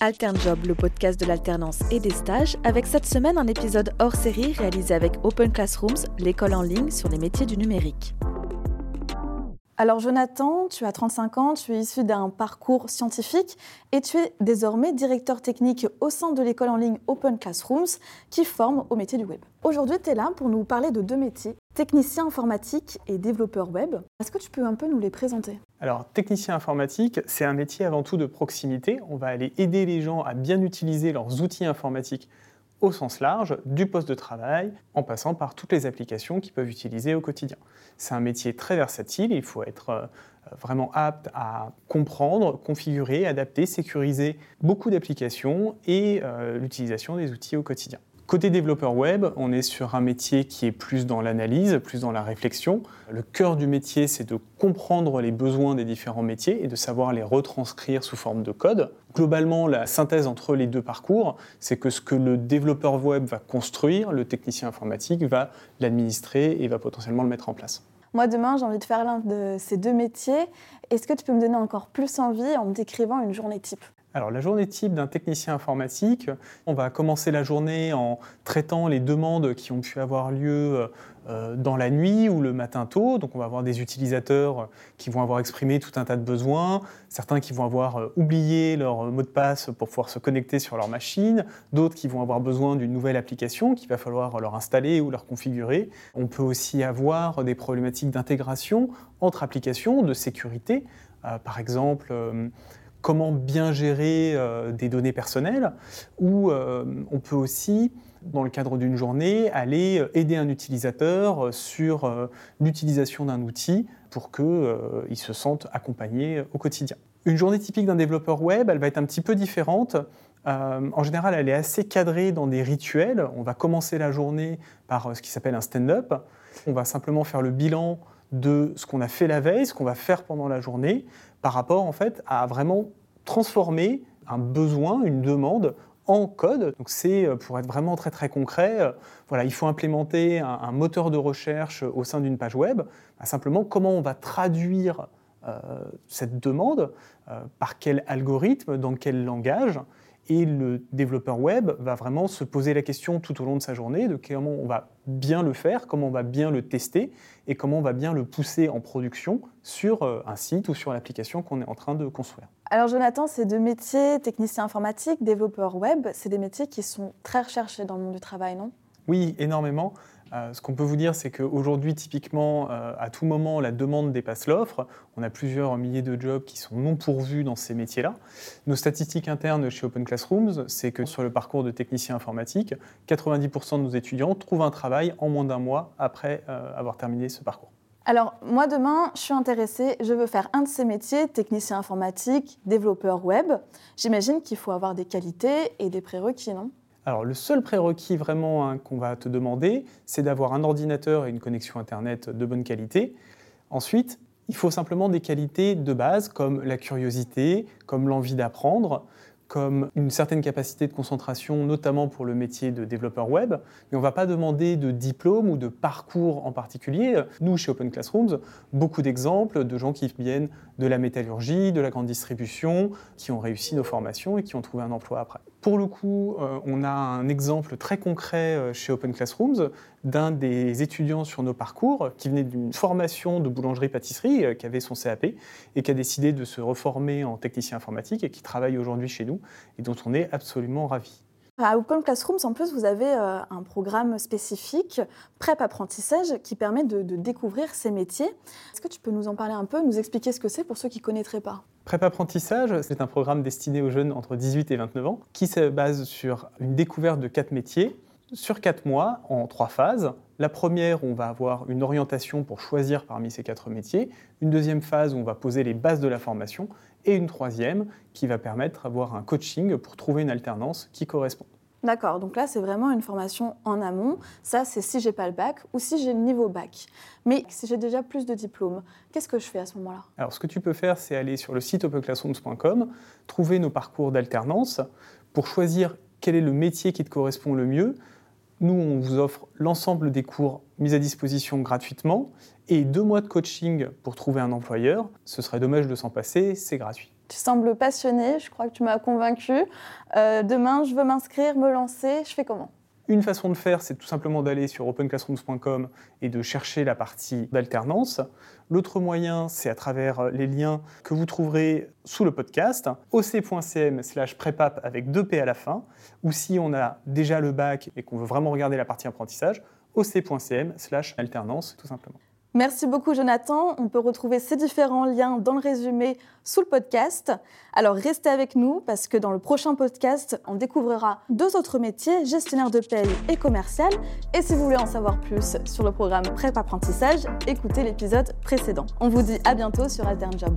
AlternJob, le podcast de l'alternance et des stages, avec cette semaine un épisode hors série réalisé avec Open Classrooms, l'école en ligne sur les métiers du numérique. Alors Jonathan, tu as 35 ans, tu es issu d'un parcours scientifique et tu es désormais directeur technique au sein de l'école en ligne Open Classrooms qui forme au métier du web. Aujourd'hui, tu es là pour nous parler de deux métiers, technicien informatique et développeur web. Est-ce que tu peux un peu nous les présenter? Alors, technicien informatique, c'est un métier avant tout de proximité. On va aller aider les gens à bien utiliser leurs outils informatiques au sens large, du poste de travail, en passant par toutes les applications qu'ils peuvent utiliser au quotidien. C'est un métier très versatile, il faut être euh, vraiment apte à comprendre, configurer, adapter, sécuriser beaucoup d'applications et euh, l'utilisation des outils au quotidien. Côté développeur web, on est sur un métier qui est plus dans l'analyse, plus dans la réflexion. Le cœur du métier, c'est de comprendre les besoins des différents métiers et de savoir les retranscrire sous forme de code. Globalement, la synthèse entre les deux parcours, c'est que ce que le développeur web va construire, le technicien informatique va l'administrer et va potentiellement le mettre en place. Moi, demain, j'ai envie de faire l'un de ces deux métiers. Est-ce que tu peux me donner encore plus envie en me décrivant une journée type? Alors la journée type d'un technicien informatique, on va commencer la journée en traitant les demandes qui ont pu avoir lieu euh, dans la nuit ou le matin tôt. Donc on va avoir des utilisateurs qui vont avoir exprimé tout un tas de besoins, certains qui vont avoir euh, oublié leur mot de passe pour pouvoir se connecter sur leur machine, d'autres qui vont avoir besoin d'une nouvelle application qu'il va falloir leur installer ou leur configurer. On peut aussi avoir des problématiques d'intégration entre applications, de sécurité. Euh, par exemple, comment bien gérer euh, des données personnelles, ou euh, on peut aussi, dans le cadre d'une journée, aller aider un utilisateur sur euh, l'utilisation d'un outil pour qu'il se sente accompagné au quotidien. Une journée typique d'un développeur web, elle va être un petit peu différente. en général, elle est assez cadrée dans des rituels. On va commencer la journée par ce qui s'appelle un stand-up. On va simplement faire le bilan de ce qu'on a fait la veille, ce qu'on va faire pendant la journée, par rapport en fait à vraiment transformer un besoin, une demande en code. C'est euh, pour être vraiment très très concret, euh, voilà, il faut implémenter un, moteur de recherche au sein d'une page web. Bah, simplement, comment on va traduire euh, cette demande, par quel algorithme, dans quel langage, et le développeur web va vraiment se poser la question tout au long de sa journée de comment on va bien le faire, comment on va bien le tester et comment on va bien le pousser en production sur euh, un site ou sur l'application qu'on est en train de construire. Alors Jonathan, ces deux métiers, technicien informatique, développeur web, c'est des métiers qui sont très recherchés dans le monde du travail, non? Oui, énormément. Euh, ce qu'on peut vous dire, c'est qu'aujourd'hui, typiquement, euh, à tout moment, la demande dépasse l'offre. On a plusieurs milliers de jobs qui sont non pourvus dans ces métiers-là. Nos statistiques internes chez Open Classrooms, c'est que sur le parcours de technicien informatique, 90% de nos étudiants trouvent un travail en moins d'un mois après euh, avoir terminé ce parcours. Alors, moi, demain, je suis intéressée, je veux faire un de ces métiers, technicien informatique, développeur web. J'imagine qu'il faut avoir des qualités et des prérequis, non? Alors le seul prérequis vraiment hein, qu'on va te demander, c'est d'avoir un ordinateur et une connexion Internet de bonne qualité. Ensuite, il faut simplement des qualités de base comme la curiosité, comme l'envie d'apprendre, comme une certaine capacité de concentration, notamment pour le métier de développeur web, mais on ne va pas demander de diplôme ou de parcours en particulier. Nous, chez Open Classrooms, beaucoup d'exemples de gens qui viennent de la métallurgie, de la grande distribution, qui ont réussi nos formations et qui ont trouvé un emploi après. Pour le coup, euh, on a un exemple très concret euh, chez Open Classrooms d'un des étudiants sur nos parcours qui venait d'une formation de boulangerie-pâtisserie, euh, qui avait son CAP et qui a décidé de se reformer en technicien informatique et qui travaille aujourd'hui chez nous et dont on est absolument ravis. À Open Classrooms, en plus, vous avez un programme spécifique, PrEP apprentissage, qui permet de, de découvrir ces métiers. Est-ce que tu peux nous en parler un peu, nous expliquer ce que c'est pour ceux qui ne connaîtraient pas? PrEP Apprentissage, c'est un programme destiné aux jeunes entre 18 et 29 ans qui se base sur une découverte de quatre métiers sur quatre mois en trois phases. La première, on va avoir une orientation pour choisir parmi ces quatre métiers. Une deuxième phase on va poser les bases de la formation. Et une troisième qui va permettre d'avoir un coaching pour trouver une alternance qui correspond. D'accord, donc là c'est vraiment une formation en amont. Ça c'est si j'ai pas le bac ou si j'ai le niveau bac. Mais si j'ai déjà plus de diplômes, qu'est-ce que je fais à ce moment-là? Alors ce que tu peux faire c'est aller sur le site openclassrooms.com, trouver nos parcours d'alternance pour choisir quel est le métier qui te correspond le mieux. Nous on vous offre l'ensemble des cours mis à disposition gratuitement et deux mois de coaching pour trouver un employeur. Ce serait dommage de s'en passer, c'est gratuit. Tu sembles passionné, je crois que tu m'as convaincu. Euh, demain, je veux m'inscrire, me lancer, je fais comment? Une façon de faire, c'est tout simplement d'aller sur openclassrooms.com et de chercher la partie d'alternance. L'autre moyen, c'est à travers les liens que vous trouverez sous le podcast, oc.cm slash prepap avec deux P à la fin, ou si on a déjà le bac et qu'on veut vraiment regarder la partie apprentissage, oc.cm slash alternance tout simplement. Merci beaucoup Jonathan. On peut retrouver ces différents liens dans le résumé sous le podcast. Alors restez avec nous parce que dans le prochain podcast, on découvrira deux autres métiers, gestionnaire de paye et commercial. Et si vous voulez en savoir plus sur le programme PrEP Apprentissage, écoutez l'épisode précédent. On vous dit à bientôt sur Altern Job.